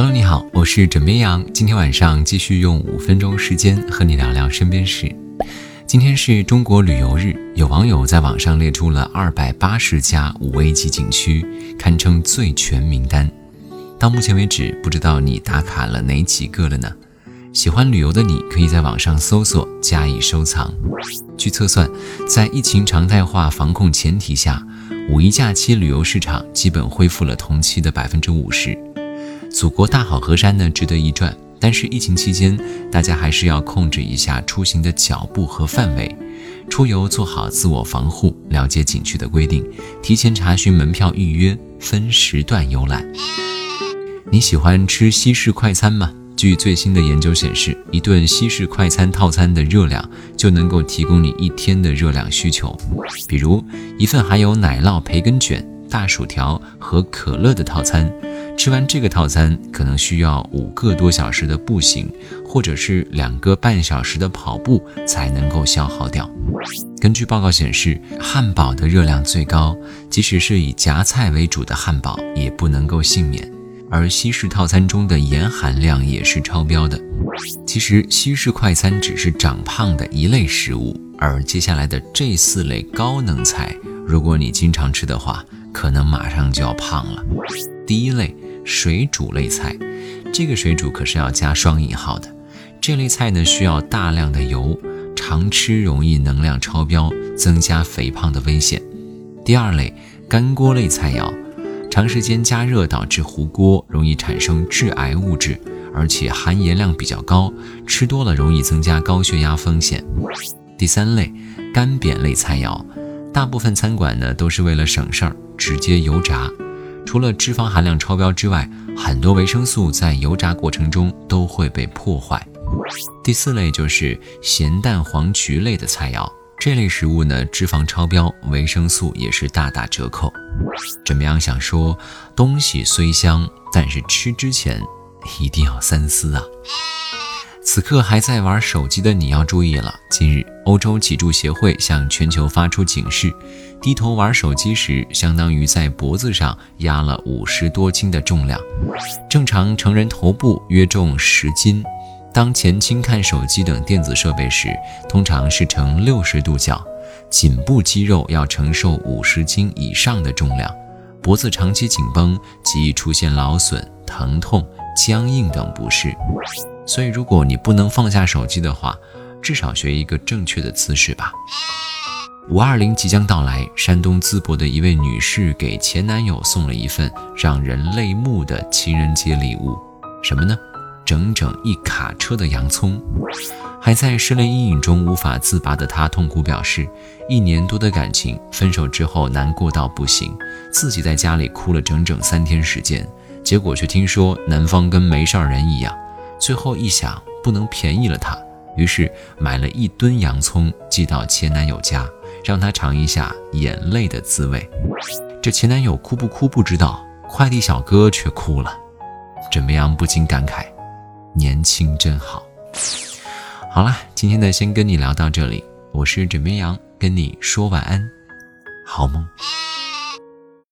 Hello，你好，我是枕边羊。今天晚上继续用五分钟时间和你聊聊身边事。今天是中国旅游日，有网友在网上列出了二百八十家五 A 级景区，堪称最全名单。到目前为止，不知道你打卡了哪几个了呢？喜欢旅游的你，可以在网上搜索加以收藏。据测算，在疫情常态化防控前提下，五一假期旅游市场基本恢复了同期的百分之五十。祖国大好河山呢，值得一转。但是疫情期间，大家还是要控制一下出行的脚步和范围，出游做好自我防护，了解景区的规定，提前查询门票预约，分时段游览。你喜欢吃西式快餐吗？据最新的研究显示，一顿西式快餐套餐的热量就能够提供你一天的热量需求。比如，一份含有奶酪培根卷、大薯条和可乐的套餐。吃完这个套餐，可能需要五个多小时的步行，或者是两个半小时的跑步才能够消耗掉。根据报告显示，汉堡的热量最高，即使是以夹菜为主的汉堡也不能够幸免。而西式套餐中的盐含量也是超标的。其实，西式快餐只是长胖的一类食物，而接下来的这四类高能菜，如果你经常吃的话，可能马上就要胖了。第一类。水煮类菜，这个水煮可是要加双引号的。这类菜呢需要大量的油，常吃容易能量超标，增加肥胖的危险。第二类干锅类菜肴，长时间加热导致糊锅，容易产生致癌物质，而且含盐量比较高，吃多了容易增加高血压风险。第三类干煸类菜肴，大部分餐馆呢都是为了省事儿，直接油炸。除了脂肪含量超标之外，很多维生素在油炸过程中都会被破坏。第四类就是咸蛋黄焗类的菜肴，这类食物呢脂肪超标，维生素也是大打折扣。怎么样想说，东西虽香，但是吃之前一定要三思啊。此刻还在玩手机的你要注意了。近日，欧洲脊柱协会向全球发出警示：低头玩手机时，相当于在脖子上压了五十多斤的重量。正常成人头部约重十斤，当前倾看手机等电子设备时，通常是呈六十度角，颈部肌肉要承受五十斤以上的重量。脖子长期紧绷，极易出现劳损、疼痛、僵硬等不适。所以，如果你不能放下手机的话，至少学一个正确的姿势吧。五二零即将到来，山东淄博的一位女士给前男友送了一份让人泪目的情人节礼物，什么呢？整整一卡车的洋葱。还在失恋阴影中无法自拔的她，痛苦表示，一年多的感情分手之后难过到不行，自己在家里哭了整整三天时间，结果却听说男方跟没事儿人一样。最后一想，不能便宜了他，于是买了一吨洋葱寄到前男友家，让他尝一下眼泪的滋味。这前男友哭不哭不知道，快递小哥却哭了。枕边羊不禁感慨：年轻真好。好了，今天的先跟你聊到这里，我是枕边羊，跟你说晚安，好梦。